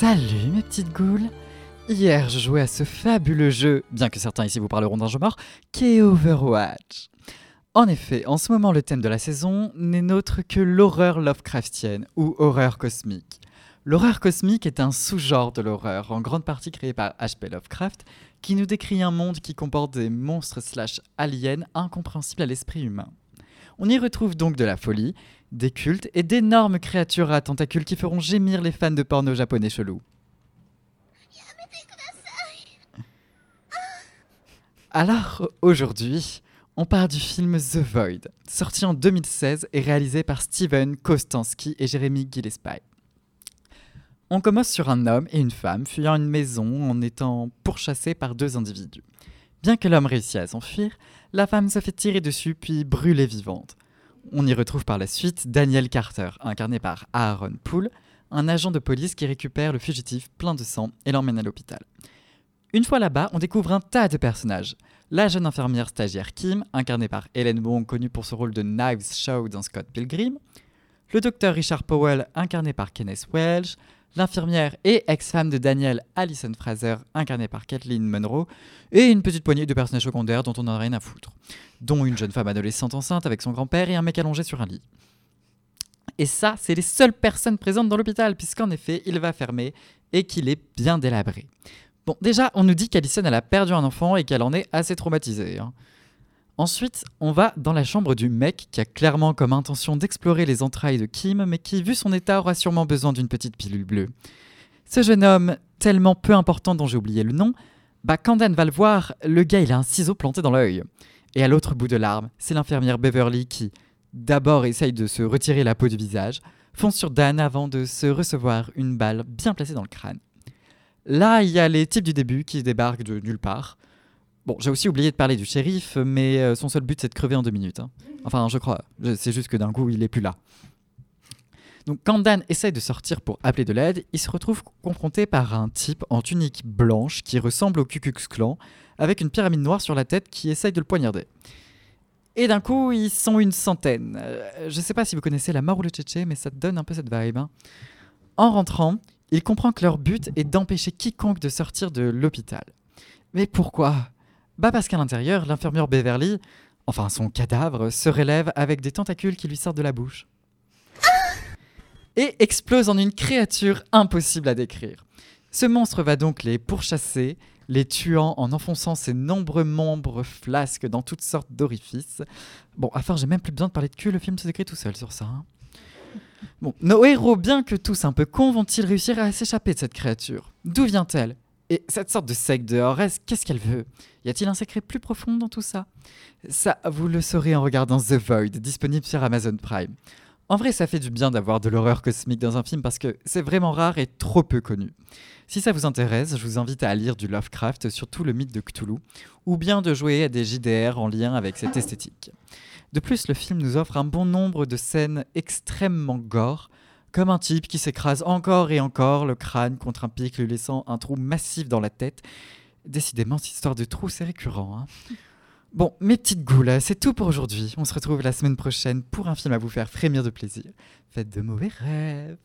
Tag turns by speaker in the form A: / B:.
A: Salut mes petites goules Hier, je jouais à ce fabuleux jeu, bien que certains ici vous parleront d'un jeu mort, qu'est Overwatch. En effet, en ce moment, le thème de la saison n'est nôtre que l'horreur Lovecraftienne ou horreur cosmique. L'horreur cosmique est un sous-genre de l'horreur, en grande partie créé par H.P. Lovecraft, qui nous décrit un monde qui comporte des monstres slash aliens incompréhensibles à l'esprit humain. On y retrouve donc de la folie, des cultes et d'énormes créatures à tentacules qui feront gémir les fans de porno japonais chelous. Alors, aujourd'hui, on part du film The Void, sorti en 2016 et réalisé par Steven Kostansky et Jérémy Gillespie. On commence sur un homme et une femme fuyant une maison en étant pourchassés par deux individus. Bien que l'homme réussisse à s'enfuir, la femme se fait tirer dessus puis brûler vivante. On y retrouve par la suite Daniel Carter, incarné par Aaron Poole, un agent de police qui récupère le fugitif plein de sang et l'emmène à l'hôpital. Une fois là-bas, on découvre un tas de personnages. La jeune infirmière stagiaire Kim, incarnée par Helen Bond, connue pour son rôle de Knives Show dans Scott Pilgrim. Le docteur Richard Powell, incarné par Kenneth Welsh. L'infirmière et ex-femme de Daniel, Alison Fraser, incarnée par Kathleen Munro. Et une petite poignée de personnages secondaires dont on n'a rien à foutre. Dont une jeune femme adolescente enceinte avec son grand-père et un mec allongé sur un lit. Et ça, c'est les seules personnes présentes dans l'hôpital, puisqu'en effet, il va fermer et qu'il est bien délabré. Bon, déjà, on nous dit qu'Alison, elle a perdu un enfant et qu'elle en est assez traumatisée. hein. Ensuite, on va dans la chambre du mec qui a clairement comme intention d'explorer les entrailles de Kim, mais qui, vu son état, aura sûrement besoin d'une petite pilule bleue. Ce jeune homme, tellement peu important dont j'ai oublié le nom, bah quand Dan va le voir, le gars il a un ciseau planté dans l'œil. Et à l'autre bout de l'arme, c'est l'infirmière Beverly qui, d'abord essaye de se retirer la peau du visage, fonce sur Dan avant de se recevoir une balle bien placée dans le crâne. Là, il y a les types du début qui débarquent de nulle part. Bon, j'ai aussi oublié de parler du shérif, mais euh, son seul but c'est de crever en deux minutes. hein. Enfin, je crois. C'est juste que d'un coup, il est plus là. Donc, quand Dan essaye de sortir pour appeler de l'aide, il se retrouve confronté par un type en tunique blanche qui ressemble au Ku Klux Klan, avec une pyramide noire sur la tête qui essaye de le poignarder. Et d'un coup, ils sont une centaine. Euh, je sais pas si vous connaissez la mort ou le mais ça donne un peu cette vibe. hein. En rentrant, il comprend que leur but est d'empêcher quiconque de sortir de l'hôpital. Mais pourquoi? Bah parce qu'à l'intérieur, l'infirmière Beverly, enfin son cadavre, se relève avec des tentacules qui lui sortent de la bouche. Et explose en une créature impossible à décrire. Ce monstre va donc les pourchasser, les tuant en enfonçant ses nombreux membres flasques dans toutes sortes d'orifices. Bon, enfin, j'ai même plus besoin de parler de cul, le film se décrit tout seul sur ça. hein. Bon, nos héros, bien que tous un peu cons, vont-ils réussir à s'échapper de cette créature? D'où vient-elle? Et cette sorte de secte de Horus, qu'est-ce qu'elle veut? Y a-t-il un secret plus profond dans tout ça? Ça, vous le saurez en regardant The Void, disponible sur Amazon Prime. En vrai, ça fait du bien d'avoir de l'horreur cosmique dans un film parce que c'est vraiment rare et trop peu connu. Si ça vous intéresse, je vous invite à lire du Lovecraft, surtout le mythe de Cthulhu, ou bien de jouer à des JDR en lien avec cette esthétique. De plus, le film nous offre un bon nombre de scènes extrêmement gore, comme un type qui s'écrase encore et encore le crâne contre un pic, lui laissant un trou massif dans la tête. Décidément, cette histoire de trou, c'est récurrent. hein. Bon, mes petites goules, c'est tout pour aujourd'hui. On se retrouve la semaine prochaine pour un film à vous faire frémir de plaisir. Faites de mauvais rêves.